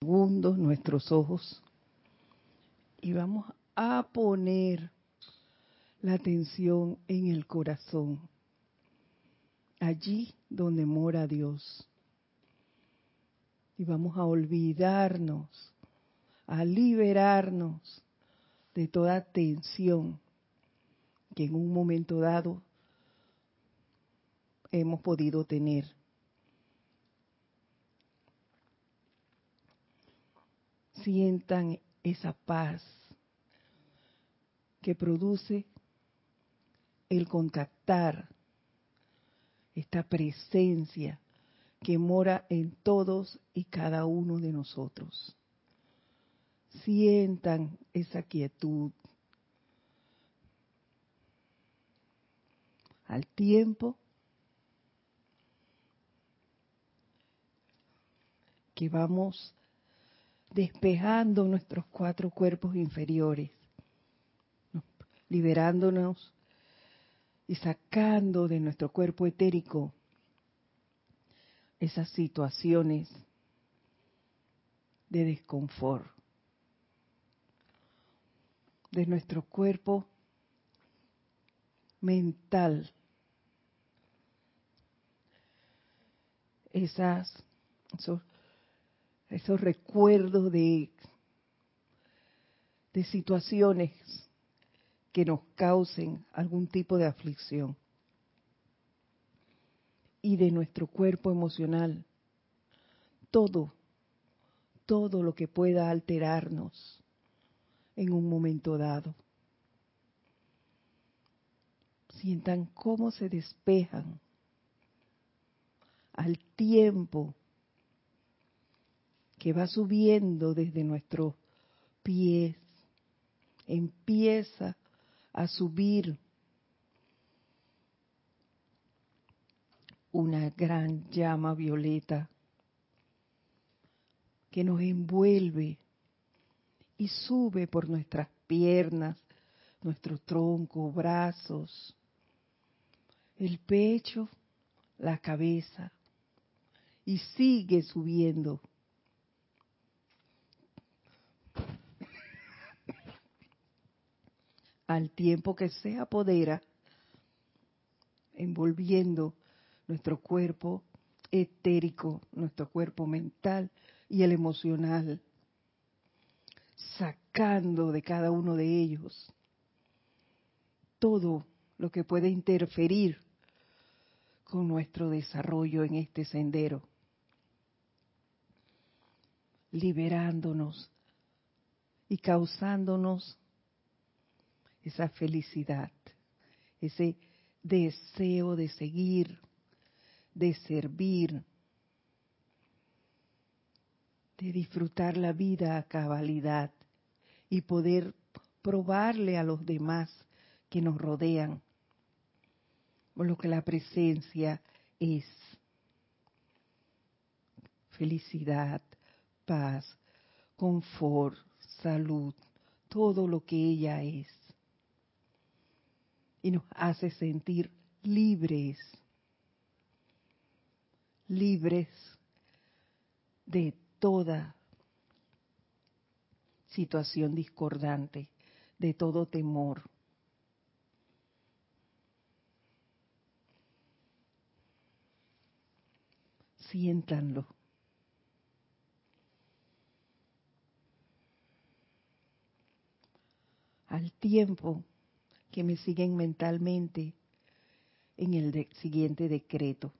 segundos nuestros ojos y vamos a poner la atención en el corazón, allí donde mora Dios. Y vamos a olvidarnos, a liberarnos de toda tensión que en un momento dado hemos podido tener. Sientan esa paz que produce el contactar esta presencia que mora en todos y cada uno de nosotros. Sientan esa quietud. Al tiempo que vamos despejando nuestros cuatro cuerpos inferiores, liberándonos y sacando de nuestro cuerpo etérico esas situaciones de desconfort, de nuestro cuerpo mental, esas, esos recuerdos de, de situaciones que nos causen algún tipo de aflicción. Y de nuestro cuerpo emocional, todo, todo lo que pueda alterarnos en un momento dado. Sientan cómo se despejan al tiempo que va subiendo desde nuestros pies, empieza a subir una gran llama violeta que nos envuelve y sube por nuestras piernas, nuestro tronco, brazos, el pecho, la cabeza y sigue subiendo al tiempo que se apodera, envolviendo nuestro cuerpo etérico, nuestro cuerpo mental y el emocional, sacando de cada uno de ellos todo lo que puede interferir con nuestro desarrollo en este sendero, liberándonos y causándonos esa felicidad, ese deseo de seguir, de servir, de disfrutar la vida a cabalidad y poder probarle a los demás que nos rodean lo que la presencia es. Felicidad, paz, confort, salud, todo lo que ella es y nos hace sentir libres, libres de toda situación discordante, de todo temor. Siéntanlo. Al tiempo que me siguen mentalmente en el siguiente decreto.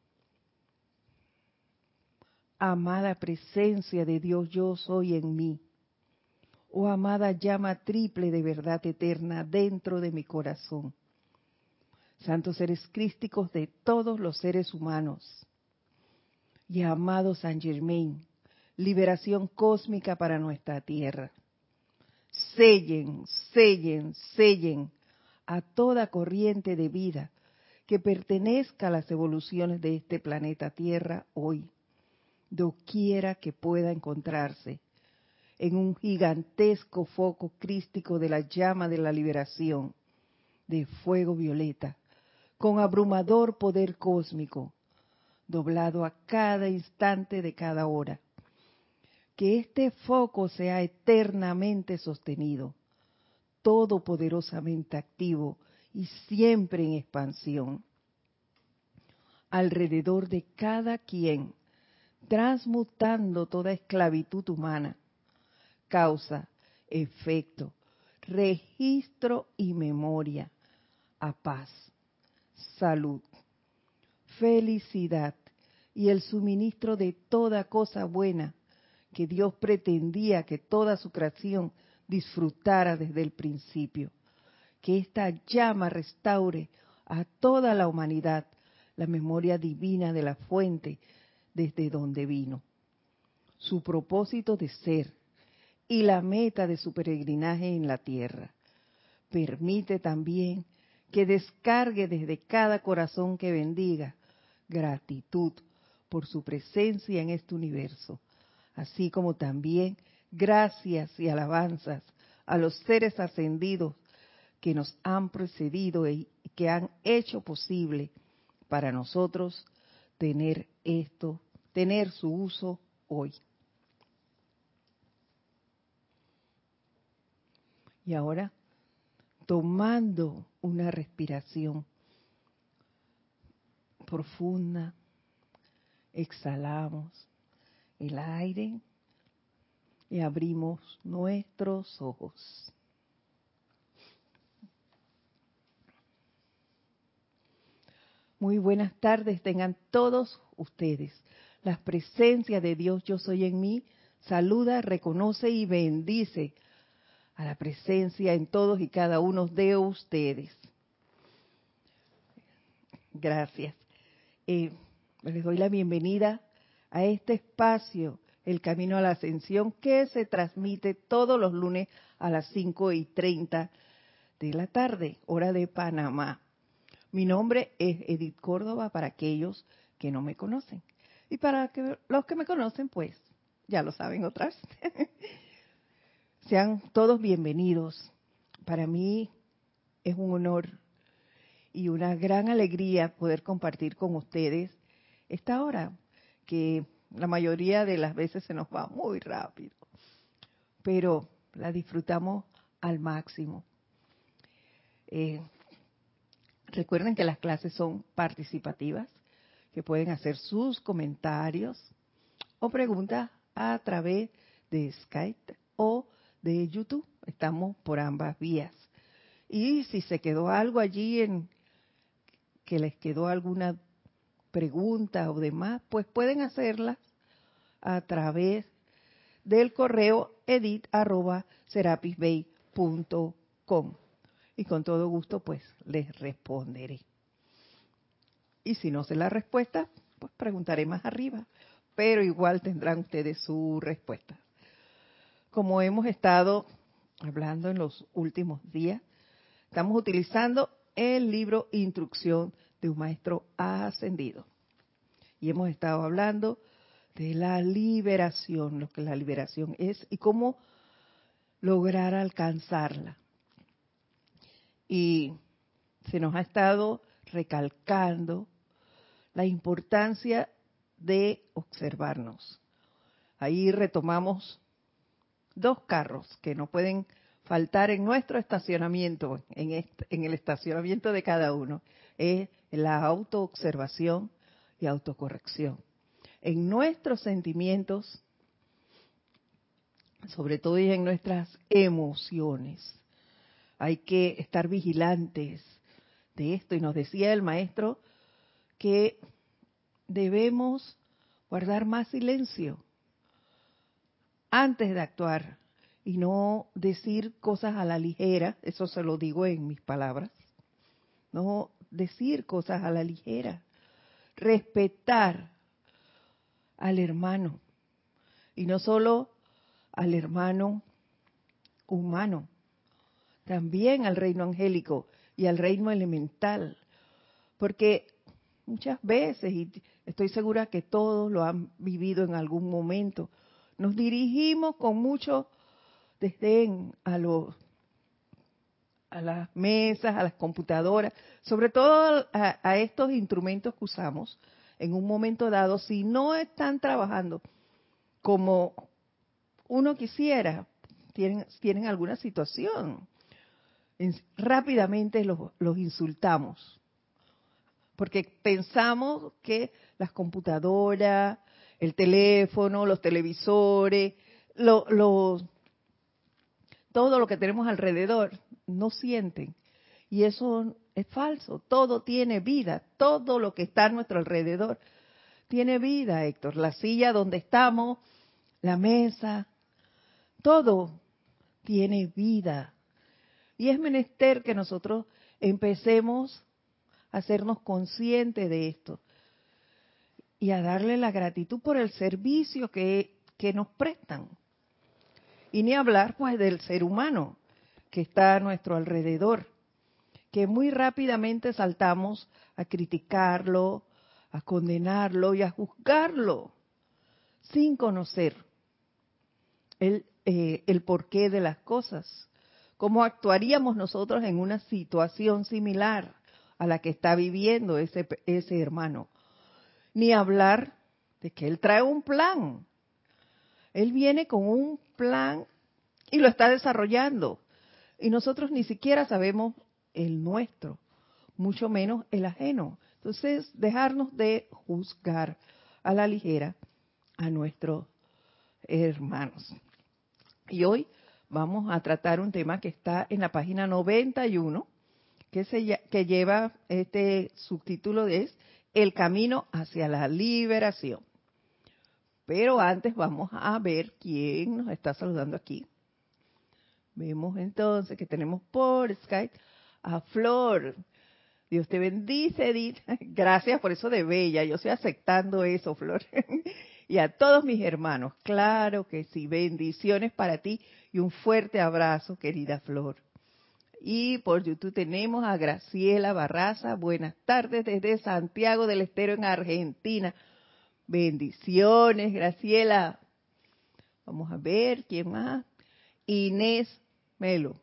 Amada presencia de Dios yo soy en mí. Oh amada llama triple de verdad eterna dentro de mi corazón. Santos seres crísticos de todos los seres humanos. Y amado San Germain, liberación cósmica para nuestra tierra. Sellen, sellen, sellen a toda corriente de vida que pertenezca a las evoluciones de este planeta Tierra hoy, doquiera que pueda encontrarse, en un gigantesco foco crístico de la llama de la liberación, de fuego violeta, con abrumador poder cósmico, doblado a cada instante de cada hora, que este foco sea eternamente sostenido, todopoderosamente activo y siempre en expansión, alrededor de cada quien, transmutando toda esclavitud humana, causa, efecto, registro y memoria, a paz, salud, felicidad y el suministro de toda cosa buena que Dios pretendía que toda su creación disfrutara desde el principio. Que esta llama restaure a toda la humanidad la memoria divina de la fuente desde donde vino. Su propósito de ser y la meta de su peregrinaje en la tierra. Permite también que descargue desde cada corazón que bendiga gratitud por su presencia en este universo, así como también gracias y alabanzas a los seres ascendidos que nos han precedido y que han hecho posible para nosotros tener esto, tener su uso hoy. Y ahora, tomando una respiración profunda, exhalamos el aire y abrimos nuestros ojos. Muy buenas tardes tengan todos ustedes. La presencia de Dios yo soy en mí saluda, reconoce y bendice a la presencia en todos y cada uno de ustedes. Gracias. Eh, les doy la bienvenida a este espacio, El Camino a la Ascensión, que se transmite todos los lunes a las 5 y 30 de la tarde, hora de Panamá. Mi nombre es Edith Córdoba para aquellos que no me conocen. Y para que, los que me conocen, pues ya lo saben otras. Sean todos bienvenidos. Para mí es un honor y una gran alegría poder compartir con ustedes esta hora, que la mayoría de las veces se nos va muy rápido, pero la disfrutamos al máximo. Eh, recuerden que las clases son participativas, que pueden hacer sus comentarios o preguntas a través de Skype o de YouTube. Estamos por ambas vías. Y si se quedó algo allí en que les quedó alguna pregunta o demás, pues pueden hacerlas a través del correo edit@serapisbay.com y con todo gusto pues les responderé. Y si no sé la respuesta, pues preguntaré más arriba, pero igual tendrán ustedes su respuesta como hemos estado hablando en los últimos días, estamos utilizando el libro Instrucción de un Maestro Ascendido. Y hemos estado hablando de la liberación, lo que la liberación es y cómo lograr alcanzarla. Y se nos ha estado recalcando la importancia de observarnos. Ahí retomamos dos carros que no pueden faltar en nuestro estacionamiento, en, en el estacionamiento de cada uno, la autoobservación y autocorrección. En nuestros sentimientos, sobre todo y en nuestras emociones, hay que estar vigilantes de esto. Y nos decía el maestro que debemos guardar más silencio antes de actuar y no decir cosas a la ligera, eso se lo digo en mis palabras, no decir cosas a la ligera, respetar al hermano. Y no solo al hermano humano, también al reino angélico y al reino elemental, porque muchas veces, y estoy segura que todos lo han vivido en algún momento, nos dirigimos con mucho desdén a los a las mesas, a las computadoras, sobre todo a, estos instrumentos que usamos en un momento dado, si no están trabajando como uno quisiera, tienen, tienen alguna situación, rápidamente los, insultamos. Porque pensamos que las computadoras, el teléfono, los televisores, lo, todo lo que tenemos alrededor no sienten. Y eso es falso. Todo tiene vida. Todo lo que está a nuestro alrededor tiene vida, Héctor. La silla donde estamos, la mesa, todo tiene vida. Y es menester que nosotros empecemos a hacernos conscientes de esto y a darle la gratitud por el servicio que, que nos prestan. Y ni hablar pues del ser humano que está a nuestro alrededor, que muy rápidamente saltamos a criticarlo, a condenarlo y a juzgarlo sin conocer el, eh, el porqué de las cosas. ¿Cómo actuaríamos nosotros en una situación similar a la que está viviendo ese, ese hermano? Ni hablar de que él trae un plan. Él viene con un plan y lo está desarrollando. Y nosotros ni siquiera sabemos el nuestro, mucho menos el ajeno. Entonces, dejarnos de juzgar a la ligera a nuestros hermanos. Y hoy vamos a tratar un tema que está en la página 91, que, se, que lleva este subtítulo es El camino hacia la liberación. Pero antes vamos a ver quién nos está saludando aquí. Vemos entonces que tenemos por Skype a Flor. Dios te bendice, Edith. Gracias por eso de bella. Yo estoy aceptando eso, Flor. y a todos mis hermanos, claro que sí. Bendiciones para ti y un fuerte abrazo, querida Flor. Y por YouTube tenemos a Graciela Barraza. Buenas tardes desde Santiago del Estero en Argentina. Bendiciones, Graciela. Vamos a ver quién más. Inés Melo.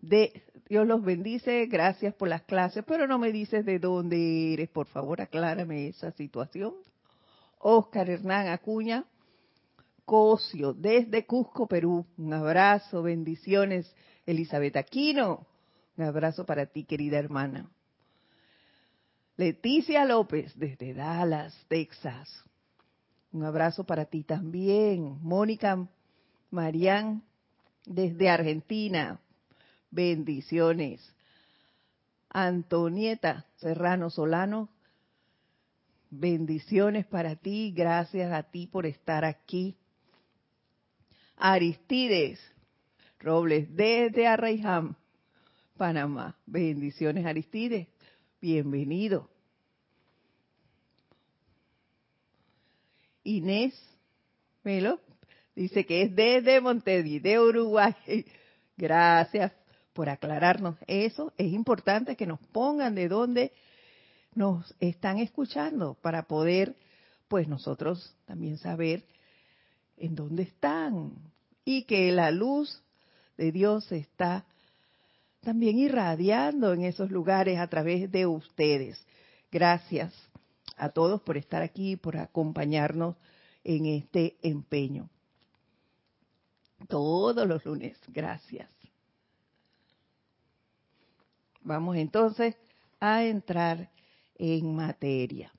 De, Dios los bendice, gracias por las clases, pero no me dices de dónde eres, por favor, aclárame esa situación. Oscar Hernán Acuña, Cosio, desde Cusco, Perú. Un abrazo, bendiciones. Elizabeth Aquino, un abrazo para ti, querida hermana. Leticia López, desde Dallas, Texas. Un abrazo para ti también. Mónica Marián desde Argentina. Bendiciones. Antonieta Serrano Solano, bendiciones para ti, gracias a ti por estar aquí. Aristides Robles desde Arraijam, Panamá. Bendiciones Aristides, bienvenido. Inés Melo, Dice que es desde Montevideo, Uruguay. Gracias por aclararnos eso. Es importante que nos pongan de dónde nos están escuchando para poder, pues nosotros también saber en dónde están y que la luz de Dios está también irradiando en esos lugares a través de ustedes. Gracias a todos por estar aquí, por acompañarnos en este empeño. Todos los lunes, gracias. Vamos entonces a entrar en materia.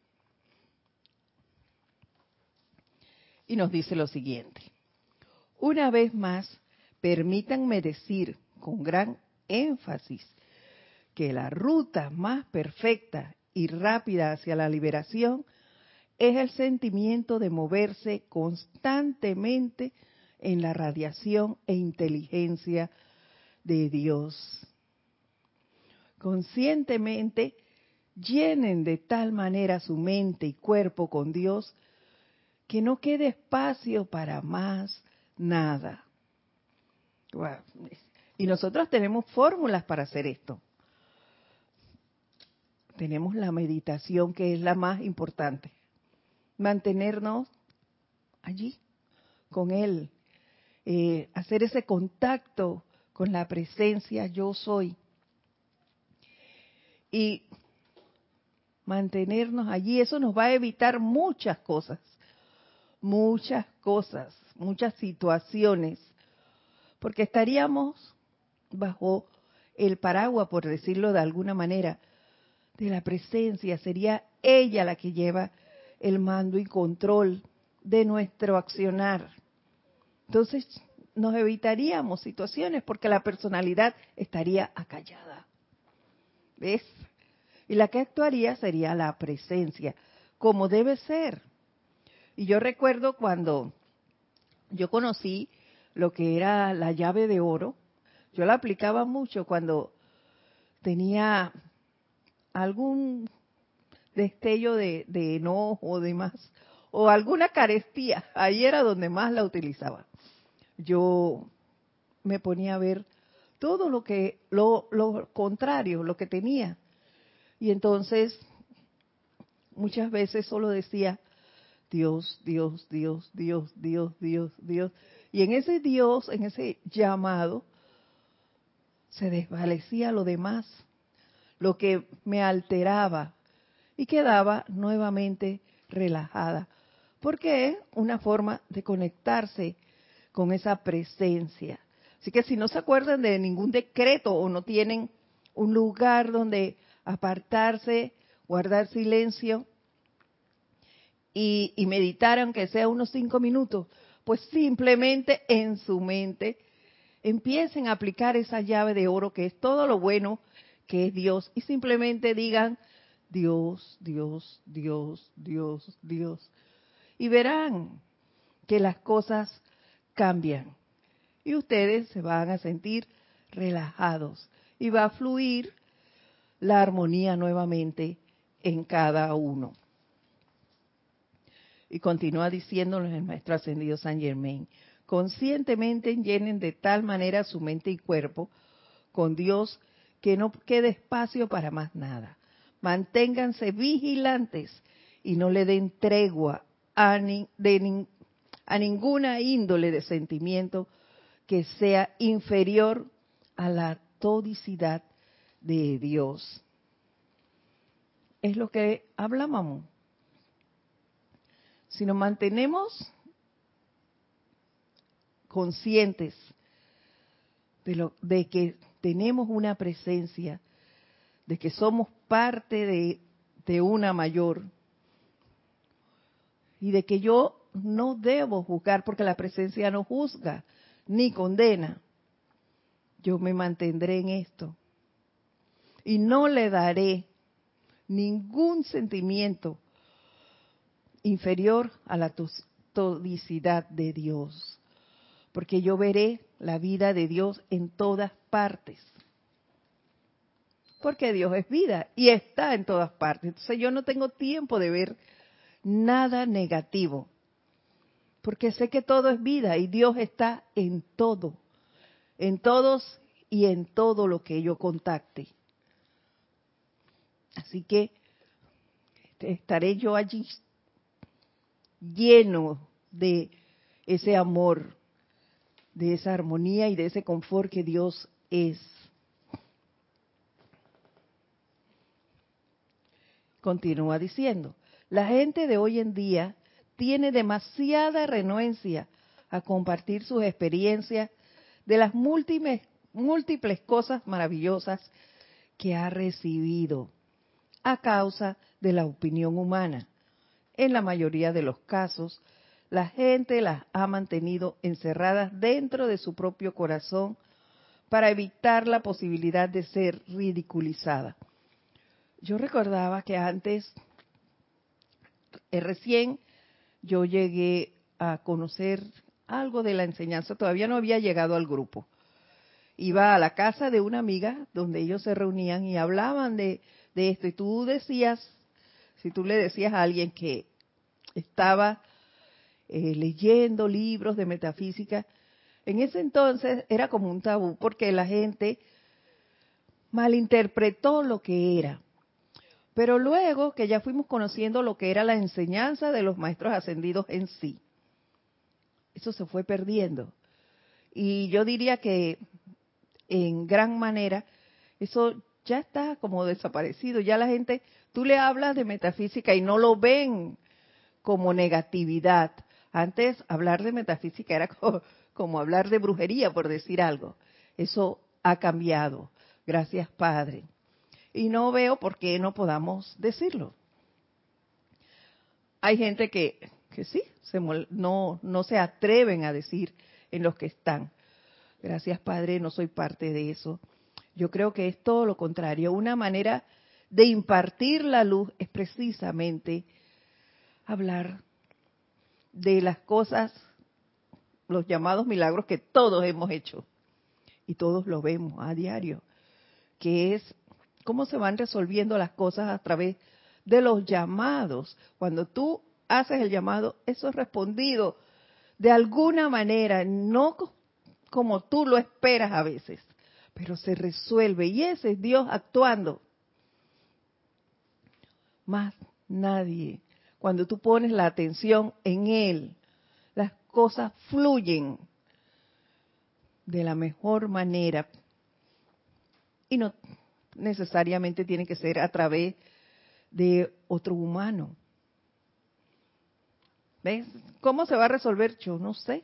Y nos dice lo siguiente. Una vez más, permítanme decir con gran énfasis que la ruta más perfecta y rápida hacia la liberación es el sentimiento de moverse constantemente en la radiación e inteligencia de Dios. Conscientemente llenen de tal manera su mente y cuerpo con Dios que no quede espacio para más nada. Y nosotros tenemos fórmulas para hacer esto. Tenemos la meditación que es la más importante. Mantenernos allí con Él, eh, hacer ese contacto con la presencia yo soy y mantenernos allí. Eso nos va a evitar muchas cosas, muchas cosas. muchas situaciones, porque estaríamos bajo el paraguas, por decirlo de alguna manera, de la presencia. Sería ella la que lleva el mando y control de nuestro accionar. Entonces nos evitaríamos situaciones porque la personalidad estaría acallada. ¿Ves? Y la que actuaría sería la presencia, como debe ser. Y yo recuerdo cuando yo conocí lo que era la llave de oro, yo la aplicaba mucho cuando tenía algún destello de, enojo o demás, o alguna carestía. Ahí era donde más la utilizaba. Yo me ponía a ver todo lo que, lo, lo contrario, lo que tenía. Y entonces, muchas veces solo decía, Dios, Dios, Dios, Dios, Dios, Dios, Dios. Y en ese Dios, en ese llamado, se desvanecía lo demás, lo que me alteraba, y quedaba nuevamente relajada, porque es una forma de conectarse con esa presencia. Así que si no se acuerdan de ningún decreto o no tienen un lugar donde apartarse, guardar silencio y, y meditar, aunque sea unos cinco minutos, pues simplemente en su mente empiecen a aplicar esa llave de oro que es todo lo bueno que es Dios y simplemente digan Dios, Dios, Dios, Dios, Dios. Y verán que las cosas cambian y ustedes se van a sentir relajados y va a fluir la armonía nuevamente en cada uno. Y continúa diciéndonos el maestro ascendido San Germain, conscientemente llenen de tal manera su mente y cuerpo con Dios que no quede espacio para más nada. Manténganse vigilantes y no le den tregua a, a ninguna índole de sentimiento que sea inferior a la todicidad de Dios. Es lo que hablábamos. Si nos mantenemos conscientes de, lo, de que tenemos una presencia, de que somos parte de, de una mayor y de que yo no debo juzgar porque la presencia no juzga ni condena. Yo me mantendré en esto y no le daré ningún sentimiento inferior a la todicidad de Dios porque yo veré la vida de Dios en todas partes. Porque Dios es vida y está en todas partes. Entonces yo no tengo tiempo de ver nada negativo. Porque sé que todo es vida y Dios está en todo. En todos y en todo lo que yo contacte. Así que estaré yo allí lleno de ese amor de esa armonía y de ese confort que Dios es. Continúa diciendo, la gente de hoy en día tiene demasiada renuencia a compartir sus experiencias de las múltiples, cosas maravillosas que ha recibido a causa de la opinión humana. En la mayoría de los casos, la gente las ha mantenido encerradas dentro de su propio corazón para evitar la posibilidad de ser ridiculizada. Yo recordaba que antes, eh, recién yo llegué a conocer algo de la enseñanza, todavía no había llegado al grupo. Iba a la casa de una amiga donde ellos se reunían y hablaban de, esto y tú decías, si tú le decías a alguien que estaba eh, leyendo libros de metafísica, en ese entonces era como un tabú porque la gente malinterpretó lo que era. Pero luego que ya fuimos conociendo lo que era la enseñanza de los maestros ascendidos en sí, eso se fue perdiendo. Y yo diría que en gran manera eso ya está como desaparecido. Ya la gente, tú le hablas de metafísica y no lo ven como negatividad, Antes hablar de metafísica era como, hablar de brujería, por decir algo. Eso ha cambiado. Gracias, Padre. Y no veo por qué no podamos decirlo. Hay gente que, que sí, se, no, no se atreven a decir en los que están. Gracias, Padre, no soy parte de eso. Yo creo que es todo lo contrario. Una manera de impartir la luz es precisamente hablar de las cosas, los llamados milagros que todos hemos hecho y todos lo vemos a diario, que es cómo se van resolviendo las cosas a través de los llamados. Cuando tú haces el llamado, eso es respondido de alguna manera, no como tú lo esperas a veces, pero se resuelve y ese es Dios actuando. Más nadie. Cuando tú pones la atención en Él, las cosas fluyen de la mejor manera y no necesariamente tiene que ser a través de otro humano. ¿Ves? ¿Cómo se va a resolver? Yo no sé.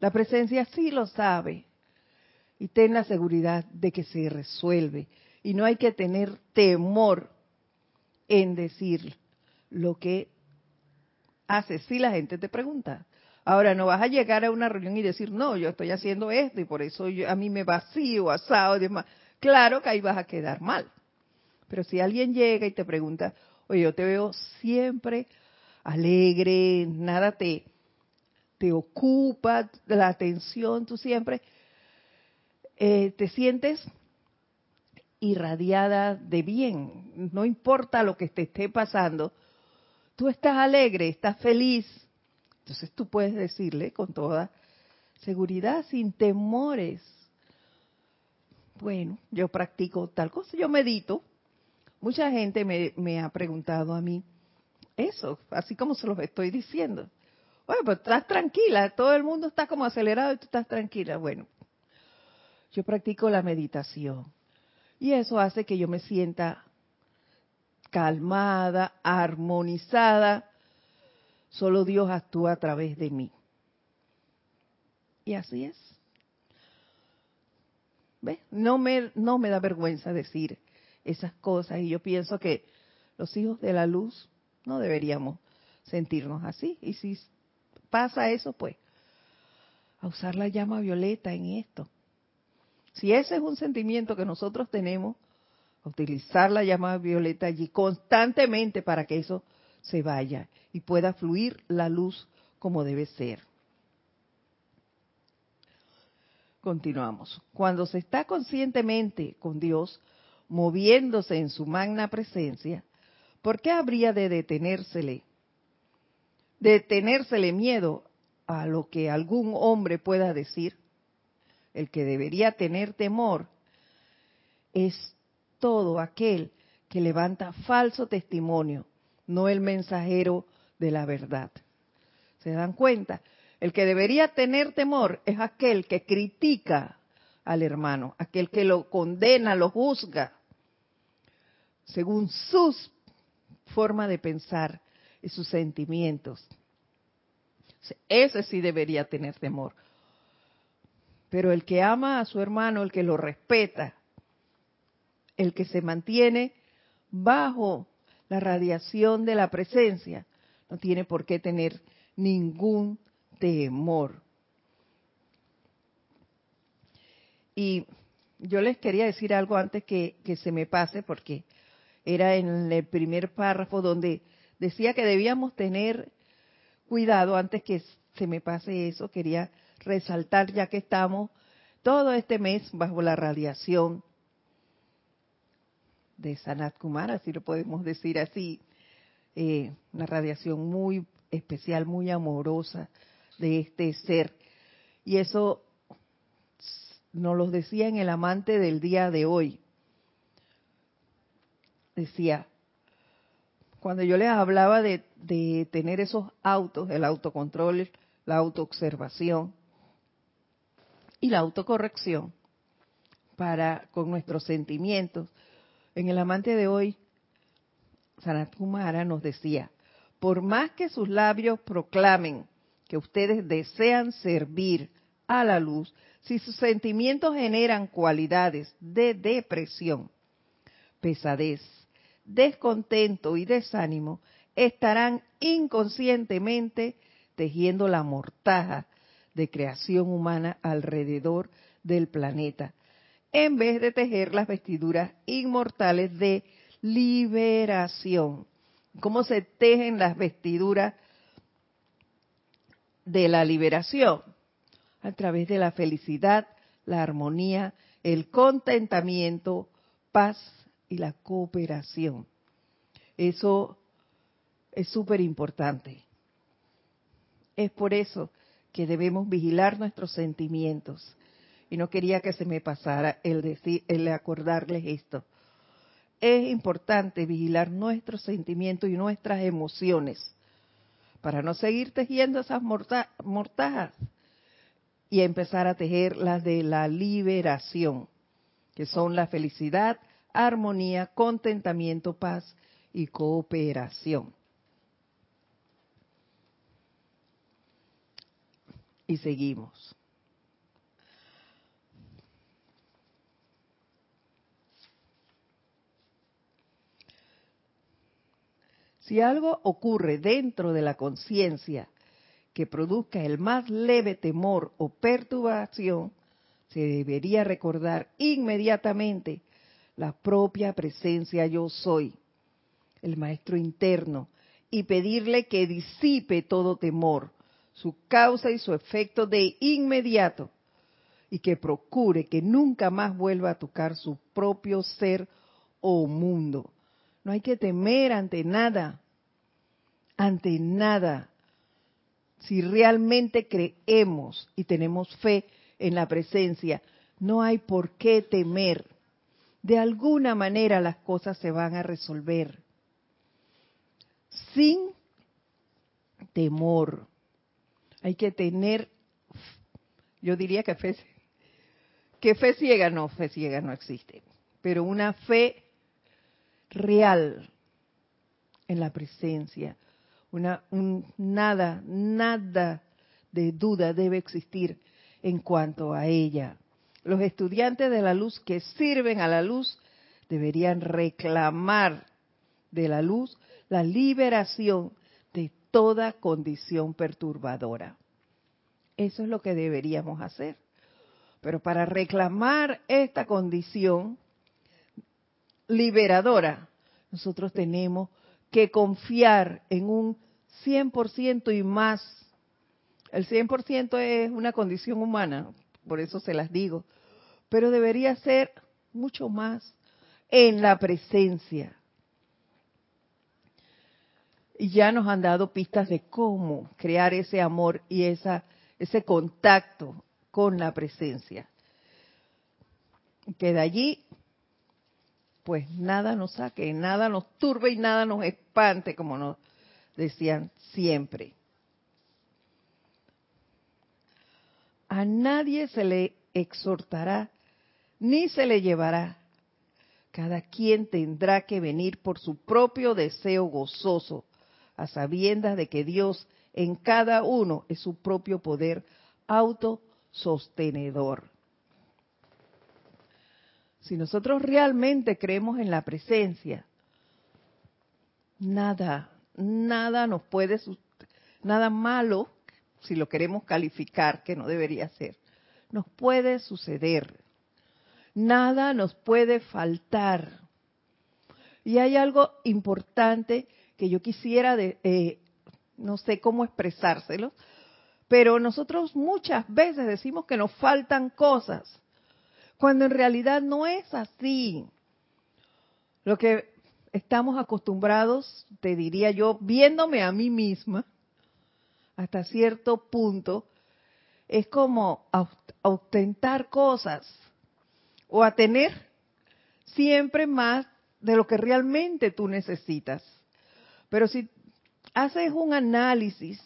La presencia sí lo sabe. Y ten la seguridad de que se resuelve. Y no hay que tener temor en decir lo que hace si la gente te pregunta. Ahora, no vas a llegar a una reunión y decir, no, yo estoy haciendo esto y por eso yo, a mí me vacío, asado y demás. Claro que ahí vas a quedar mal. Pero si alguien llega y te pregunta, oye, yo te veo siempre alegre, nada te, te ocupa la atención, tú siempre eh, te sientes irradiada de bien, no importa lo que te esté pasando, tú estás alegre, estás feliz, entonces tú puedes decirle con toda seguridad, sin temores, bueno, yo practico tal cosa, yo medito. Mucha gente me, ha preguntado a mí eso, así como se los estoy diciendo. Bueno, pues estás tranquila, todo el mundo está como acelerado y tú estás tranquila. Bueno, yo practico la meditación y eso hace que yo me sienta calmada, armonizada. Solo Dios actúa a través de mí. Y así es. ¿Ves? No me, no me da vergüenza decir esas cosas y yo pienso que los hijos de la luz no deberíamos sentirnos así. Y si pasa eso, pues, a usar la llama violeta en esto. Si ese es un sentimiento que nosotros tenemos, a utilizar la llama violeta allí constantemente para que eso se vaya y pueda fluir la luz como debe ser. Continuamos. Cuando se está conscientemente con Dios, moviéndose en su magna presencia, ¿por qué habría de detenérsele? Detenérsele miedo a lo que algún hombre pueda decir. El que debería tener temor es todo aquel que levanta falso testimonio, no el mensajero de la verdad. ¿Se dan cuenta? El que debería tener temor es aquel que critica al hermano, aquel que lo condena, lo juzga, según sus forma de pensar y sus sentimientos. Ese sí debería tener temor. Pero el que ama a su hermano, el que lo respeta, el que se mantiene bajo la radiación de la presencia, no tiene por qué tener ningún temor. Y yo les quería decir algo antes que, se me pase, porque era en el primer párrafo donde decía que debíamos tener cuidado antes que se me pase eso. Quería resaltar ya que estamos todo este mes bajo la radiación de Sanat Kumara, si lo podemos decir así, eh, una radiación muy especial, muy amorosa, de este ser. Y eso nos lo decía en el amante del día de hoy. Decía, cuando yo les hablaba de, de tener esos autos, el autocontrol, la autoobservación y la autocorrección para con nuestros sentimientos, en el amante de hoy, Sanat Kumara nos decía, por más que sus labios proclamen que ustedes desean servir a la luz, si sus sentimientos generan cualidades de depresión, pesadez, descontento y desánimo, estarán inconscientemente tejiendo la mortaja de creación humana alrededor del planeta, en vez de tejer las vestiduras inmortales de liberación. ¿Cómo se tejen las vestiduras de la liberación? A través de la felicidad, la armonía, el contentamiento, paz y la cooperación. Eso es súper importante. Es por eso que debemos vigilar nuestros sentimientos. Y no quería que se me pasara el, decir, el acordarles esto. Es importante vigilar nuestros sentimientos y nuestras emociones para no seguir tejiendo esas mortajas y empezar a tejer las de la liberación, que son la felicidad, armonía, contentamiento, paz y cooperación. Y seguimos. Si algo ocurre dentro de la conciencia que produzca el más leve temor o perturbación, se debería recordar inmediatamente la propia presencia yo soy, el maestro interno, y pedirle que disipe todo temor, su causa y su efecto de inmediato, y que procure que nunca más vuelva a tocar su propio ser o mundo. No hay que temer ante nada, ante nada. Si realmente creemos y tenemos fe en la presencia, no hay por qué temer. De alguna manera las cosas se van a resolver. Sin temor. Hay que tener, yo diría que fe, que fe ciega no, fe ciega no existe, pero una fe real en la presencia, nada, nada de duda debe existir en cuanto a ella. Los estudiantes de la luz que sirven a la luz deberían reclamar de la luz la liberación de toda condición perturbadora. Eso es lo que deberíamos hacer. Pero para reclamar esta condición liberadora, nosotros tenemos que confiar en un 100% y más. El 100% es una condición humana, por eso se las digo, pero debería ser mucho más en la presencia. Y ya nos han dado pistas de cómo crear ese amor y esa, ese contacto con la presencia. Que de allí pues nada nos saque, nada nos turbe y nada nos espante, como nos decían siempre. A nadie se le exhortará ni se le llevará. Cada quien tendrá que venir por su propio deseo gozoso, a sabiendas de que Dios en cada uno es su propio poder autosostenedor. Si nosotros realmente creemos en la presencia, nada, nada nos puede, nada malo, si lo queremos calificar, que no debería ser, nos puede suceder. Nada nos puede faltar. Y hay algo importante que yo quisiera, de, eh, no sé cómo expresárselo, pero nosotros muchas veces decimos que nos faltan cosas cuando en realidad no es así. Lo que estamos acostumbrados, te diría yo, viéndome a mí misma, hasta cierto punto, es como a, ostentar cosas o a tener siempre más de lo que realmente tú necesitas. Pero si haces un análisis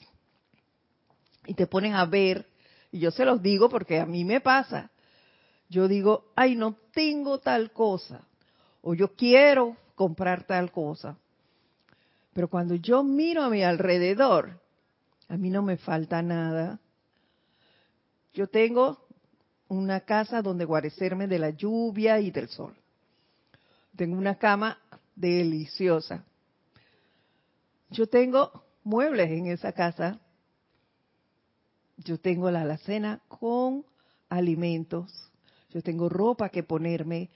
y te pones a ver, y yo se los digo porque a mí me pasa, yo digo, ay, no tengo tal cosa, o yo quiero comprar tal cosa. Pero cuando yo miro a mi alrededor, A mí no me falta nada. Yo tengo una casa donde guarecerme de la lluvia y del sol. Tengo una cama deliciosa. Yo tengo muebles en esa casa. Yo tengo la alacena con alimentos. Yo tengo ropa que ponerme,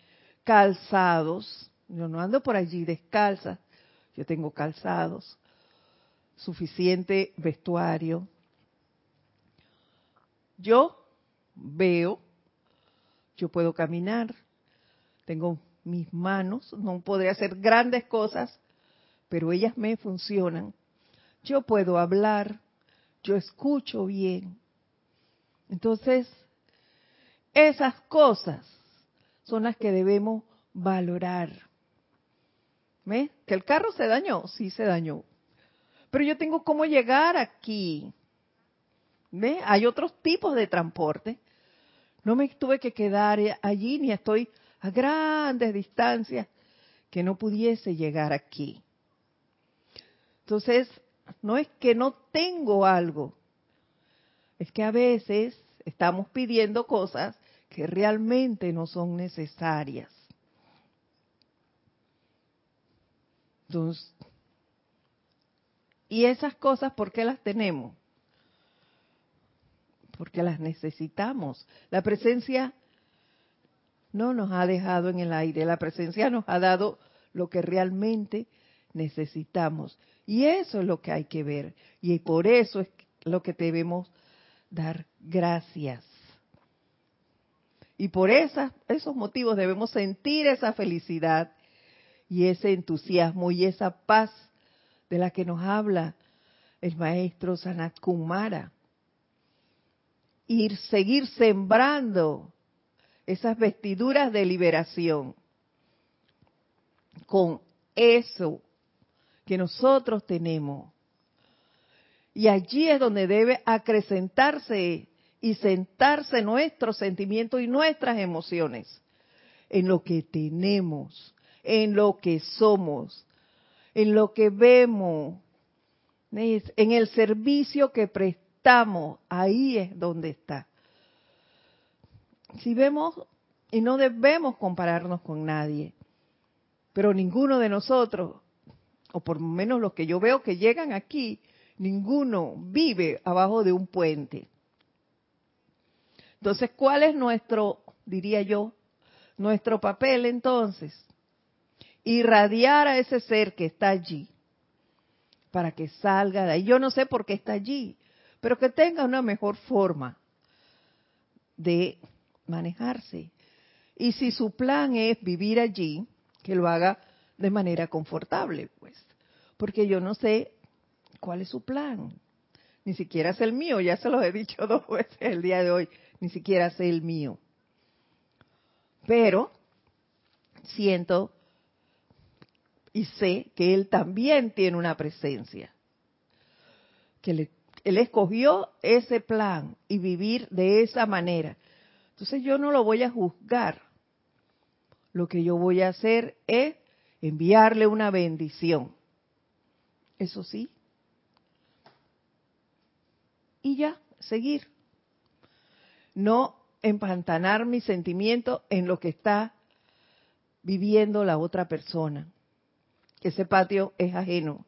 calzados. Yo no ando por allí descalza. Yo tengo calzados, suficiente vestuario. Yo veo, yo puedo caminar, tengo mis manos, no podré hacer grandes cosas, pero ellas me funcionan. Yo puedo hablar, yo escucho bien. Entonces, esas cosas son las que debemos valorar. ¿Ves? Que el carro se dañó, sí se dañó. Pero yo tengo cómo llegar aquí. ¿Ves? Hay otros tipos de transporte. No me tuve que quedar allí ni estoy a grandes distancias que no pudiese llegar aquí. Entonces, no es que no tengo algo, es que a veces estamos pidiendo cosas que realmente no son necesarias. Entonces, ¿y esas cosas por qué las tenemos? Porque las necesitamos. La presencia no nos ha dejado en el aire, la presencia nos ha dado lo que realmente necesitamos. Y eso es lo que hay que ver. Y por eso es lo que debemos dar gracias. Y por esas, esos motivos debemos sentir esa felicidad y ese entusiasmo y esa paz de la que nos habla el maestro Sanat Kumara. Ir, seguir sembrando esas vestiduras de liberación con eso que nosotros tenemos. Y allí es donde debe acrecentarse y sentarse nuestros sentimientos y nuestras emociones, en lo que tenemos, en lo que somos, en lo que vemos, en el servicio que prestamos, ahí es donde está. Si vemos, y no debemos compararnos con nadie, pero ninguno de nosotros o por lo menos los que yo veo que llegan aquí, ninguno vive abajo de un puente. Entonces, ¿cuál es nuestro, diría yo, nuestro papel entonces? Irradiar a ese ser que está allí para que salga de ahí. Yo no sé por qué está allí, pero que tenga una mejor forma de manejarse. Y si su plan es vivir allí, que lo haga de manera confortable, pues. Porque yo no sé cuál es su plan. Ni siquiera es el mío, ya se lo he dicho dos veces el día de hoy, ni siquiera sé el mío. Pero siento y sé que él también tiene una presencia. Que él escogió ese plan y vivir de esa manera. Entonces yo no lo voy a juzgar. Lo que yo voy a hacer es enviarle una bendición. Eso sí. Y ya, seguir. No empantanar mi sentimiento en lo que está viviendo la otra persona. Ese patio es ajeno.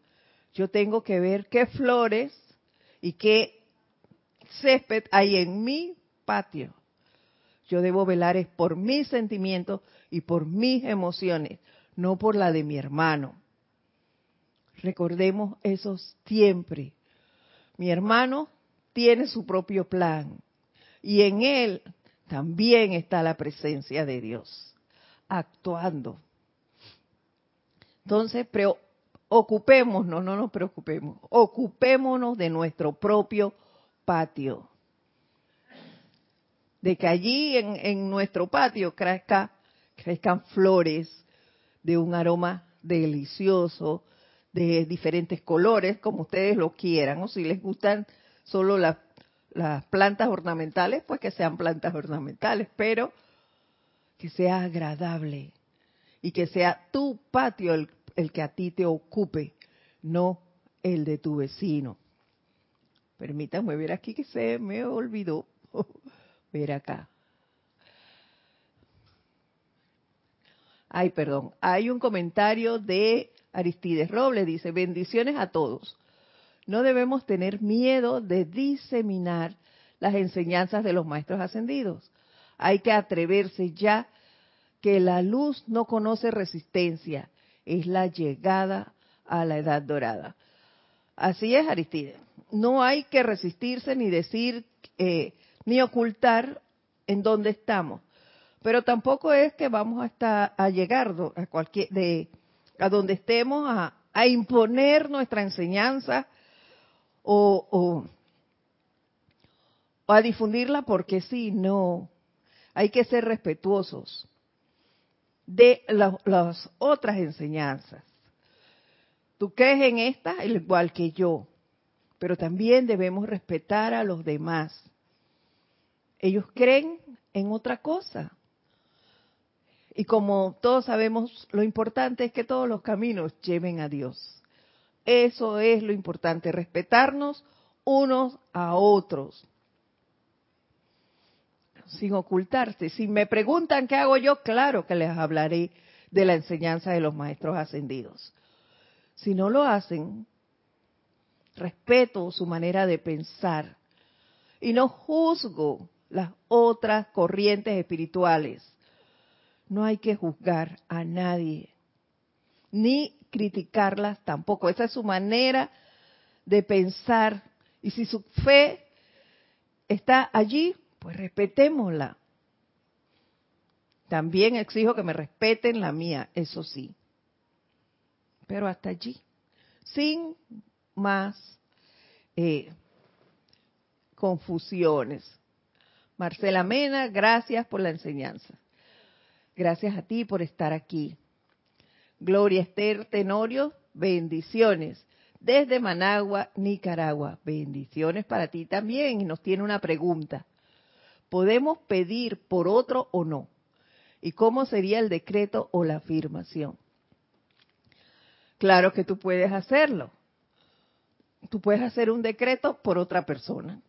Yo tengo que ver qué flores y qué césped hay en mi patio. Yo debo velar es por mis sentimientos y por mis emociones, no por la de mi hermano. Recordemos eso siempre. Mi hermano tiene su propio plan y en él también está la presencia de Dios actuando. Entonces, ocupémonos, no nos preocupemos, ocupémonos de nuestro propio patio. De que allí en, en nuestro patio crezca, crezcan flores de un aroma delicioso, de diferentes colores, como ustedes lo quieran, o si les gustan solo las, plantas ornamentales, pues que sean plantas ornamentales, pero que sea agradable y que sea tu patio el, el que a ti te ocupe, no el de tu vecino. Permítanme ver aquí que se me olvidó ver acá. Ay, perdón. Hay un comentario de Aristides Robles. Dice, bendiciones a todos. No debemos tener miedo de diseminar las enseñanzas de los maestros ascendidos. Hay que atreverse ya que la luz no conoce resistencia. Es la llegada a la edad dorada. Así es, Aristides. No hay que resistirse ni decir eh, ni ocultar en dónde estamos pero tampoco es que vamos hasta a llegar a donde estemos a, imponer nuestra enseñanza o, o, a difundirla porque sí, no. Hay que ser respetuosos de las otras enseñanzas. Tú crees en esta igual que yo, pero también debemos respetar a los demás. Ellos creen en otra cosa. Y como todos sabemos, lo importante es que todos los caminos lleven a Dios. Eso es lo importante, respetarnos unos a otros. Sin ocultarse. Si me preguntan qué hago yo, claro que les hablaré de la enseñanza de los maestros ascendidos. Si no lo hacen, respeto su manera de pensar y no juzgo las otras corrientes espirituales no hay que juzgar a nadie, ni criticarlas tampoco. Esa es su manera de pensar. Y si su fe está allí, pues respetémosla. También exijo que me respeten la mía, eso sí. Pero hasta allí, sin más eh, confusiones. Marcela Mena, gracias por la enseñanza. Gracias a ti por estar aquí. Gloria Esther Tenorio, bendiciones. Desde Managua, Nicaragua. Bendiciones para ti también. Y nos tiene una pregunta. ¿Podemos pedir por otro o no? ¿Y cómo sería el decreto o la afirmación? Claro que tú puedes hacerlo. Tú puedes hacer un decreto por otra persona,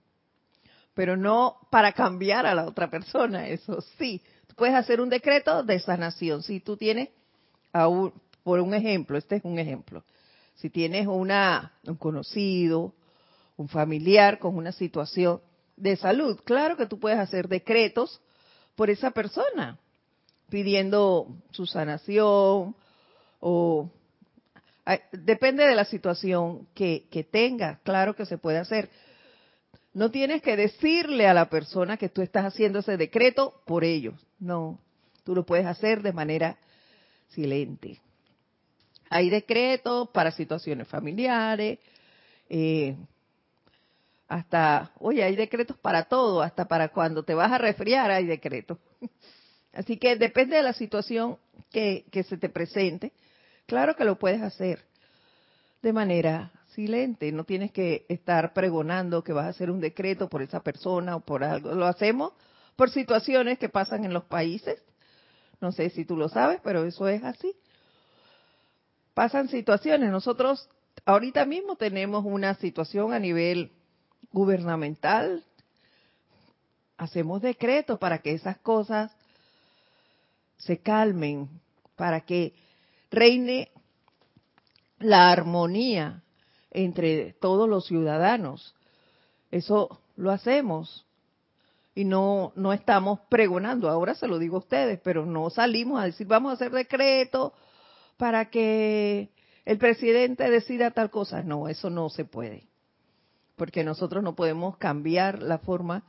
pero no para cambiar a la otra persona, eso sí, puedes hacer un decreto de sanación. Si tú tienes, por un ejemplo, este es un ejemplo, si tienes una, un conocido, un familiar con una situación de salud, claro que tú puedes hacer decretos por esa persona, pidiendo su sanación o depende de la situación que, que tengas, claro que se puede hacer. No tienes que decirle a la persona que tú estás haciendo ese decreto por ellos. No, tú lo puedes hacer de manera silente. Hay decretos para situaciones familiares, eh, hasta, oye, hay decretos para todo, hasta para cuando te vas a resfriar hay decretos. Así que depende de la situación que, que se te presente, claro que lo puedes hacer de manera silente, no tienes que estar pregonando que vas a hacer un decreto por esa persona o por algo. Lo hacemos por situaciones que pasan en los países. No sé si tú lo sabes, pero eso es así. Pasan situaciones. Nosotros ahorita mismo tenemos una situación a nivel gubernamental. Hacemos decretos para que esas cosas se calmen, para que reine la armonía entre todos los ciudadanos. Eso lo hacemos y no, no estamos pregonando, ahora se lo digo a ustedes, pero no salimos a decir vamos a hacer decreto para que el presidente decida tal cosa. No, eso no se puede, porque nosotros no podemos cambiar la forma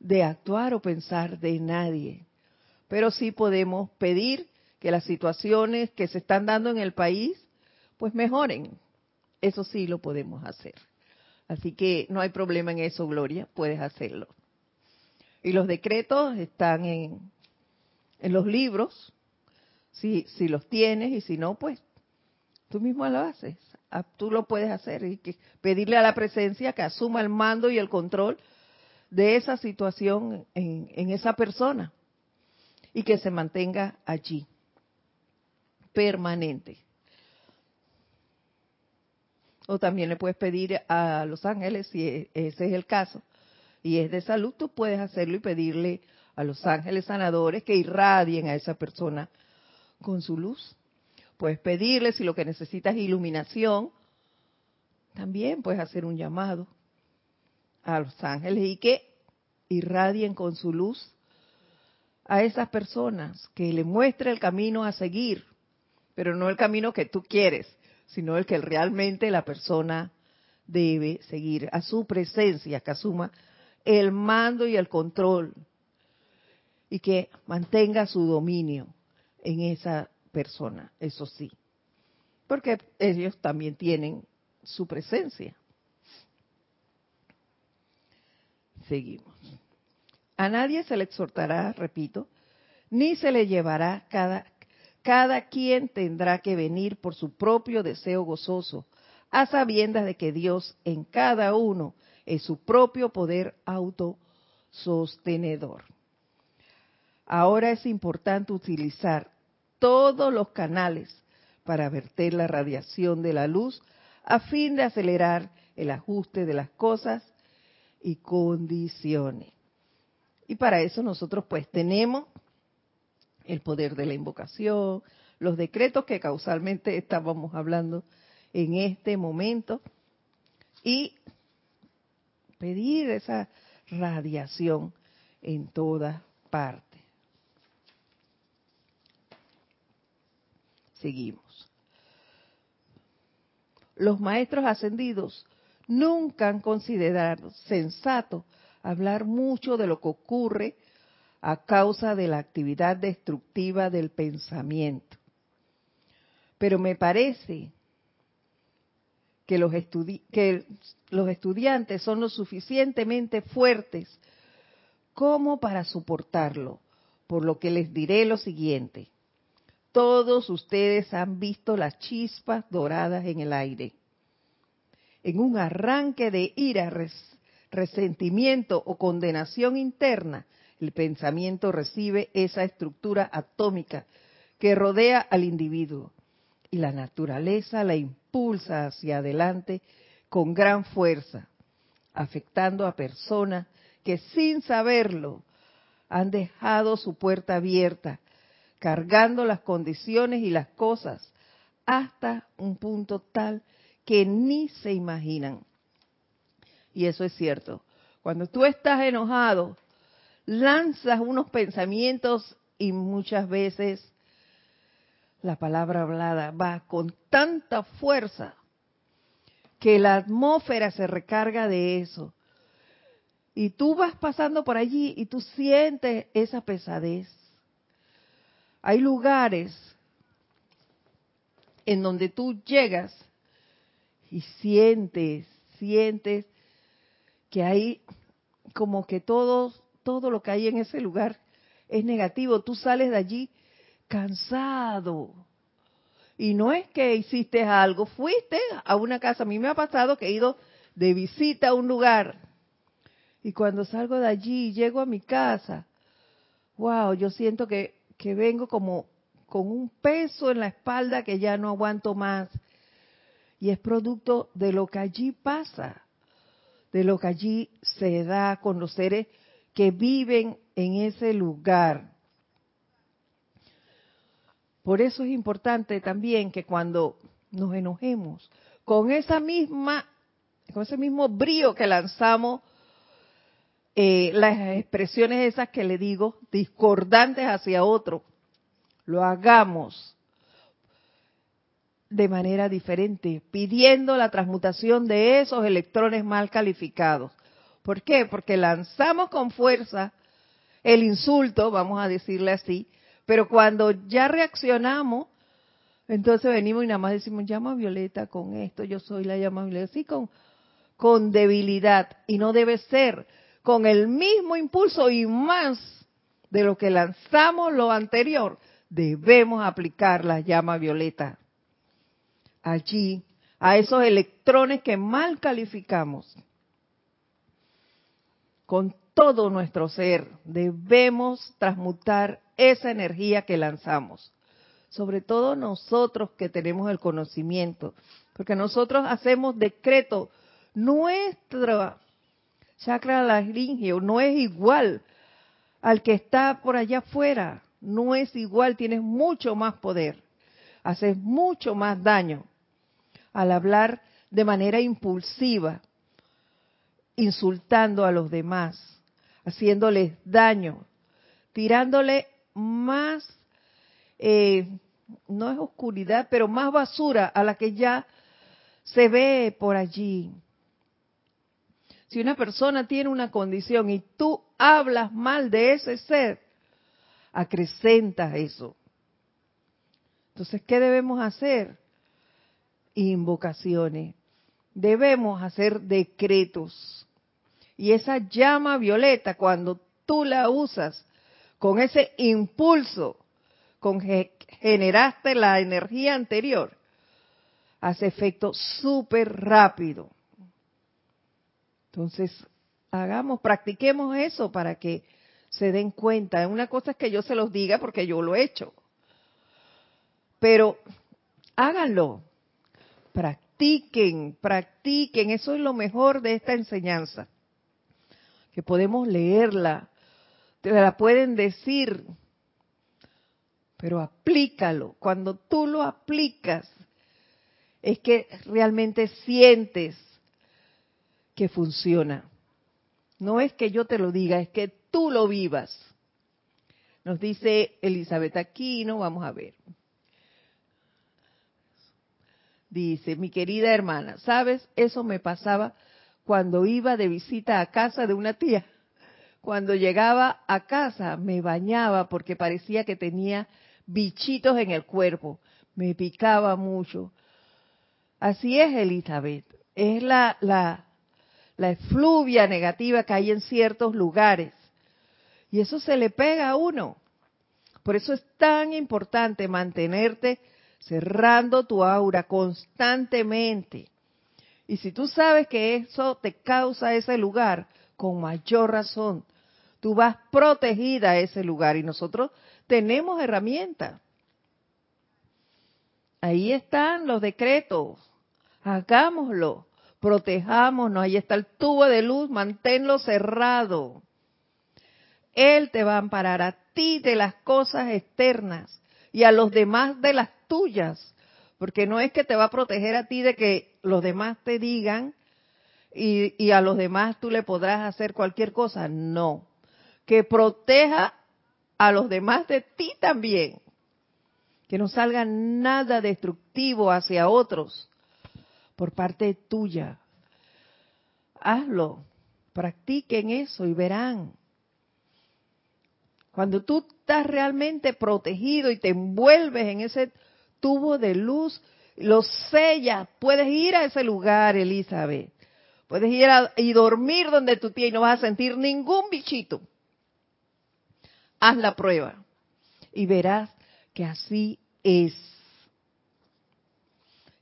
de actuar o pensar de nadie, pero sí podemos pedir que las situaciones que se están dando en el país pues mejoren. Eso sí lo podemos hacer. Así que no hay problema en eso, Gloria, puedes hacerlo. Y los decretos están en, en los libros, si, si los tienes, y si no, pues tú mismo lo haces. Ah, tú lo puedes hacer y que pedirle a la presencia que asuma el mando y el control de esa situación en, en esa persona y que se mantenga allí, permanente. O también le puedes pedir a los ángeles, si e, ese es el caso, y es de salud, tú puedes hacerlo y pedirle a los ángeles sanadores que irradien a esa persona con su luz. Puedes pedirle si lo que necesitas es iluminación, también puedes hacer un llamado a los ángeles y que irradien con su luz a esas personas, que le muestre el camino a seguir, pero no el camino que tú quieres, sino el que realmente la persona debe seguir, a su presencia, que asuma el mando y el control y que mantenga su dominio en esa persona, eso sí, porque ellos también tienen su presencia. Seguimos. A nadie se le exhortará, repito, ni se le llevará cada, cada quien tendrá que venir por su propio deseo gozoso, a sabiendas de que Dios en cada uno es su propio poder autosostenedor. Ahora es importante utilizar todos los canales para verter la radiación de la luz a fin de acelerar el ajuste de las cosas y condiciones. Y para eso nosotros pues tenemos el poder de la invocación, los decretos que causalmente estábamos hablando en este momento y pedir esa radiación en todas partes. Seguimos. Los maestros ascendidos nunca han considerado sensato hablar mucho de lo que ocurre a causa de la actividad destructiva del pensamiento. Pero me parece que los, que los estudiantes son lo suficientemente fuertes como para soportarlo, por lo que les diré lo siguiente. Todos ustedes han visto las chispas doradas en el aire. En un arranque de ira, resentimiento o condenación interna, el pensamiento recibe esa estructura atómica que rodea al individuo y la naturaleza la impulsa hacia adelante con gran fuerza, afectando a personas que sin saberlo han dejado su puerta abierta cargando las condiciones y las cosas hasta un punto tal que ni se imaginan. Y eso es cierto. Cuando tú estás enojado, lanzas unos pensamientos y muchas veces la palabra hablada va con tanta fuerza que la atmósfera se recarga de eso. Y tú vas pasando por allí y tú sientes esa pesadez hay lugares en donde tú llegas y sientes, sientes que hay como que todo, todo lo que hay en ese lugar es negativo. Tú sales de allí cansado. Y no es que hiciste algo, fuiste a una casa. A mí me ha pasado que he ido de visita a un lugar. Y cuando salgo de allí y llego a mi casa, wow, yo siento que que vengo como con un peso en la espalda que ya no aguanto más. Y es producto de lo que allí pasa, de lo que allí se da con los seres que viven en ese lugar. Por eso es importante también que cuando nos enojemos, con esa misma, con ese mismo brío que lanzamos eh, las expresiones esas que le digo, discordantes hacia otro, lo hagamos de manera diferente, pidiendo la transmutación de esos electrones mal calificados. ¿Por qué? Porque lanzamos con fuerza el insulto, vamos a decirle así, pero cuando ya reaccionamos, entonces venimos y nada más decimos, llama violeta con esto, yo soy la llama violeta, así con, con debilidad, y no debe ser, con el mismo impulso y más de lo que lanzamos lo anterior, debemos aplicar la llama violeta. Allí, a esos electrones que mal calificamos. Con todo nuestro ser debemos transmutar esa energía que lanzamos. Sobre todo nosotros que tenemos el conocimiento Porque nosotros hacemos decreto. Nuestro chakra laringio no es igual al que está por allá afuera. No es igual, tienes mucho más poder. Haces mucho más daño al hablar de manera impulsiva, insultando a los demás, haciéndoles daño, tirándole más, eh, no es oscuridad, pero más basura a la que ya se ve por allí. Si una persona tiene una condición y tú hablas mal de ese ser, acrecentas eso. Entonces, ¿qué debemos hacer? Invocaciones. Debemos hacer decretos. Y esa llama violeta, cuando tú la usas con ese impulso con que generaste la energía anterior, hace efecto súper rápido. Entonces, hagamos, practiquemos eso para que se den cuenta. Una cosa es que yo se los diga porque yo lo he hecho. Pero háganlo. Practiquen, practiquen. Eso es lo mejor de esta enseñanza. Que podemos leerla, te la pueden decir, pero aplícalo. Cuando tú lo aplicas, es que realmente sientes que funciona. No es que yo te lo diga, es que tú lo vivas. Nos dice Elizabeth Aquino, vamos a ver. Dice, mi querida hermana, ¿sabes? Eso me pasaba cuando iba de visita a casa de una tía. Cuando llegaba a casa me bañaba porque parecía que tenía bichitos en el cuerpo. Me picaba mucho. Así es, Elizabeth. Es la, la, la efluvia negativa que hay en ciertos lugares. Y eso se le pega a uno. Por eso es tan importante mantenerte cerrando tu aura constantemente. Y si tú sabes que eso te causa ese lugar, con mayor razón, tú vas protegida a ese lugar y nosotros tenemos herramientas. Ahí están los decretos. Hagámoslo protejámonos, ahí está el tubo de luz, manténlo cerrado. Él te va a amparar a ti de las cosas externas y a los demás de las tuyas, porque no es que te va a proteger a ti de que los demás te digan y, y a los demás tú le podrás hacer cualquier cosa, no, que proteja a los demás de ti también, que no salga nada destructivo hacia otros por parte tuya. Hazlo, practiquen eso y verán. Cuando tú estás realmente protegido y te envuelves en ese tubo de luz, lo sellas, puedes ir a ese lugar, Elizabeth. Puedes ir y dormir donde tú tienes y no vas a sentir ningún bichito. Haz la prueba y verás que así es.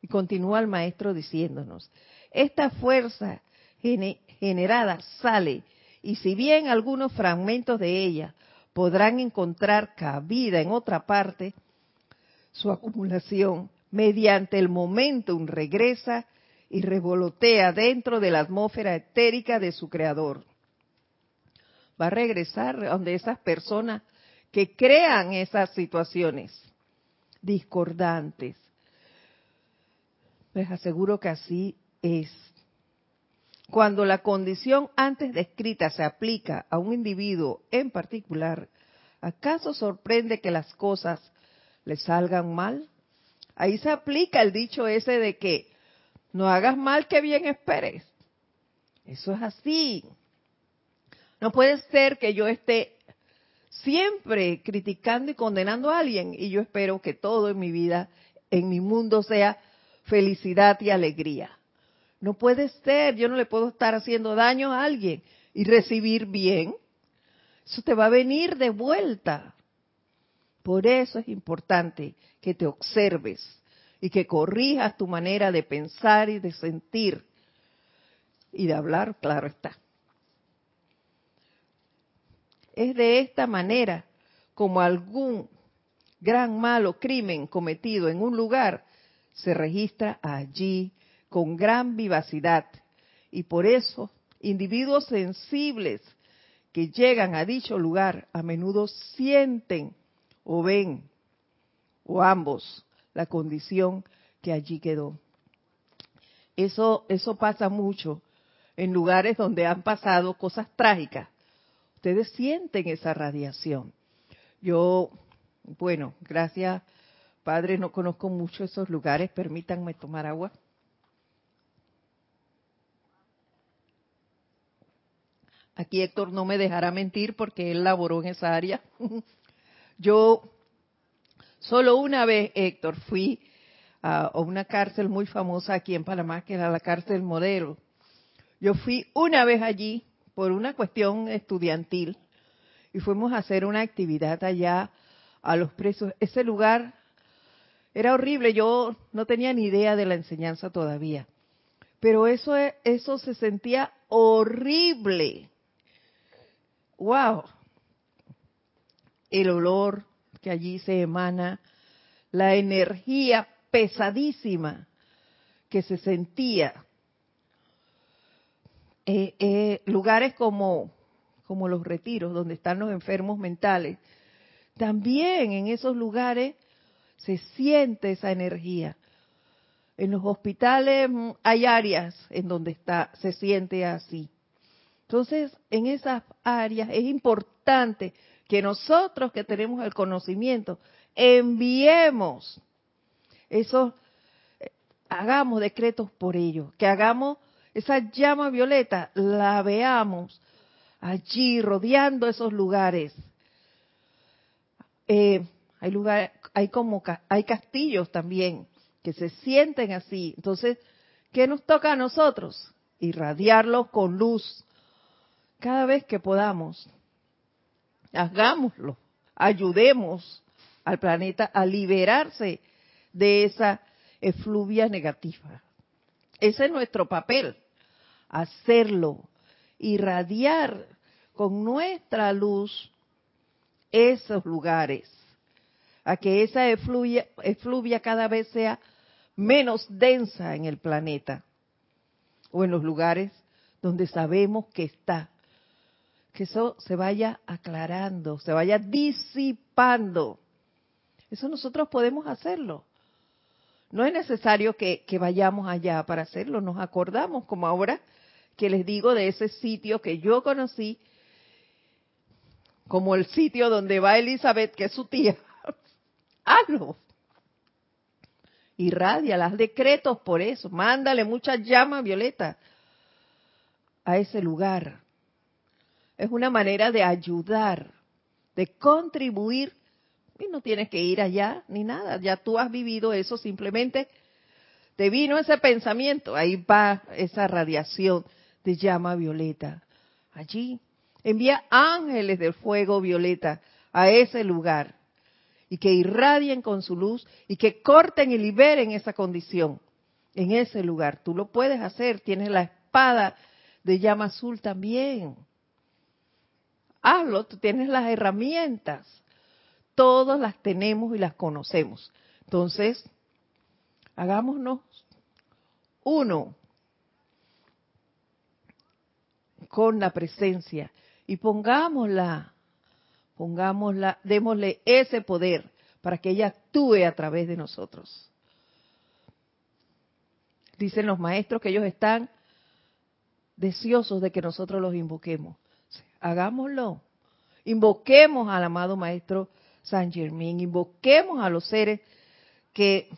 Y continúa el maestro diciéndonos, esta fuerza generada sale y si bien algunos fragmentos de ella podrán encontrar cabida en otra parte, su acumulación mediante el momentum regresa y revolotea dentro de la atmósfera etérica de su creador. Va a regresar donde esas personas que crean esas situaciones discordantes, les aseguro que así es. Cuando la condición antes descrita se aplica a un individuo en particular, ¿acaso sorprende que las cosas le salgan mal? Ahí se aplica el dicho ese de que no hagas mal que bien esperes. Eso es así. No puede ser que yo esté siempre criticando y condenando a alguien y yo espero que todo en mi vida, en mi mundo sea felicidad y alegría. No puede ser, yo no le puedo estar haciendo daño a alguien y recibir bien. Eso te va a venir de vuelta. Por eso es importante que te observes y que corrijas tu manera de pensar y de sentir y de hablar, claro está. Es de esta manera como algún gran malo crimen cometido en un lugar se registra allí con gran vivacidad y por eso individuos sensibles que llegan a dicho lugar a menudo sienten o ven o ambos la condición que allí quedó. Eso, eso pasa mucho en lugares donde han pasado cosas trágicas. Ustedes sienten esa radiación. Yo, bueno, gracias Padre, no conozco mucho esos lugares, permítanme tomar agua. Aquí Héctor no me dejará mentir porque él laboró en esa área. Yo solo una vez, Héctor, fui a una cárcel muy famosa aquí en Panamá, que era la cárcel Modelo. Yo fui una vez allí por una cuestión estudiantil y fuimos a hacer una actividad allá a los presos. Ese lugar era horrible, yo no tenía ni idea de la enseñanza todavía. Pero eso, eso se sentía horrible. ¡Wow! El olor que allí se emana, la energía pesadísima que se sentía. Eh, eh, lugares como, como los retiros, donde están los enfermos mentales, también en esos lugares se siente esa energía. En los hospitales mm, hay áreas en donde está, se siente así. Entonces, en esas áreas es importante que nosotros que tenemos el conocimiento enviemos esos, eh, hagamos decretos por ello, que hagamos esa llama violeta, la veamos allí rodeando esos lugares. Eh, hay lugares, hay como hay castillos también que se sienten así. Entonces, ¿qué nos toca a nosotros? Irradiarlos con luz cada vez que podamos. Hagámoslo, ayudemos al planeta a liberarse de esa efluvia negativa. Ese es nuestro papel, hacerlo, irradiar con nuestra luz esos lugares a que esa efluvia, cada vez sea menos densa en el planeta o en los lugares donde sabemos que está. Que eso se vaya aclarando, se vaya disipando. Eso nosotros podemos hacerlo. No es necesario que, vayamos allá para hacerlo. Nos acordamos, como ahora que les digo, de ese sitio que yo conocí, como el sitio donde va Elizabeth, que es su tía hazlo. Irradia, las decretos por eso. Mándale mucha llama violeta a ese lugar. Es una manera de ayudar, de contribuir. Y no tienes que ir allá ni nada. Ya tú has vivido eso, simplemente te vino ese pensamiento. Ahí va esa radiación de llama violeta. Allí. Envía ángeles del fuego violeta a ese lugar y que irradien con su luz y que corten y liberen esa condición en ese lugar. Tú lo puedes hacer, tienes la espada de llama azul también. Hazlo, tú tienes las herramientas. Todas las tenemos y las conocemos. Entonces, hagámonos uno con la presencia y pongámosla pongámosla, démosle ese poder para que ella actúe a través de nosotros. Dicen los maestros que ellos están deseosos de que nosotros los invoquemos. Hagámoslo. Invoquemos al amado maestro San Germán, invoquemos a los seres que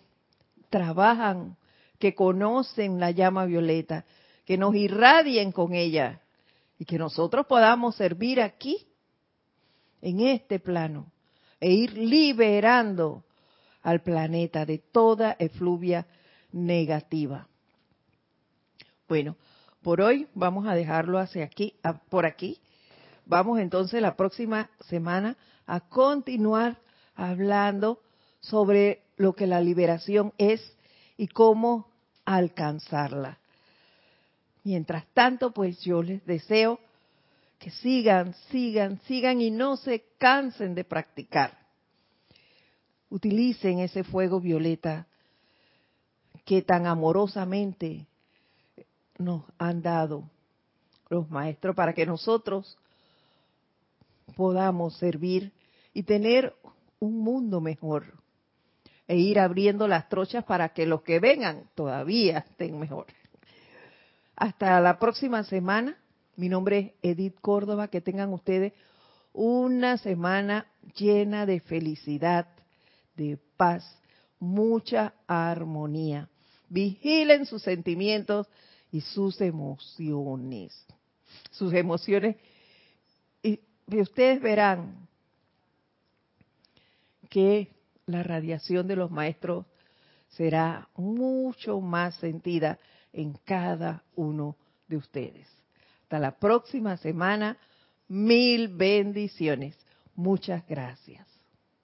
trabajan, que conocen la llama violeta, que nos irradien con ella y que nosotros podamos servir aquí en este plano e ir liberando al planeta de toda efluvia negativa. Bueno, por hoy vamos a dejarlo hacia aquí, por aquí. Vamos entonces la próxima semana a continuar hablando sobre lo que la liberación es y cómo alcanzarla. Mientras tanto, pues yo les deseo que sigan, sigan, sigan y no se cansen de practicar. Utilicen ese fuego violeta que tan amorosamente nos han dado los maestros para que nosotros podamos servir y tener un mundo mejor e ir abriendo las trochas para que los que vengan todavía estén mejor. Hasta la próxima semana. Mi nombre es Edith Córdoba. Que tengan ustedes una semana llena de felicidad, de paz, mucha armonía. Vigilen sus sentimientos y sus emociones. Sus emociones. Y, ustedes verán que la radiación de los maestros será mucho más sentida en cada uno de ustedes. Hasta la próxima semana. Mil bendiciones. Muchas gracias.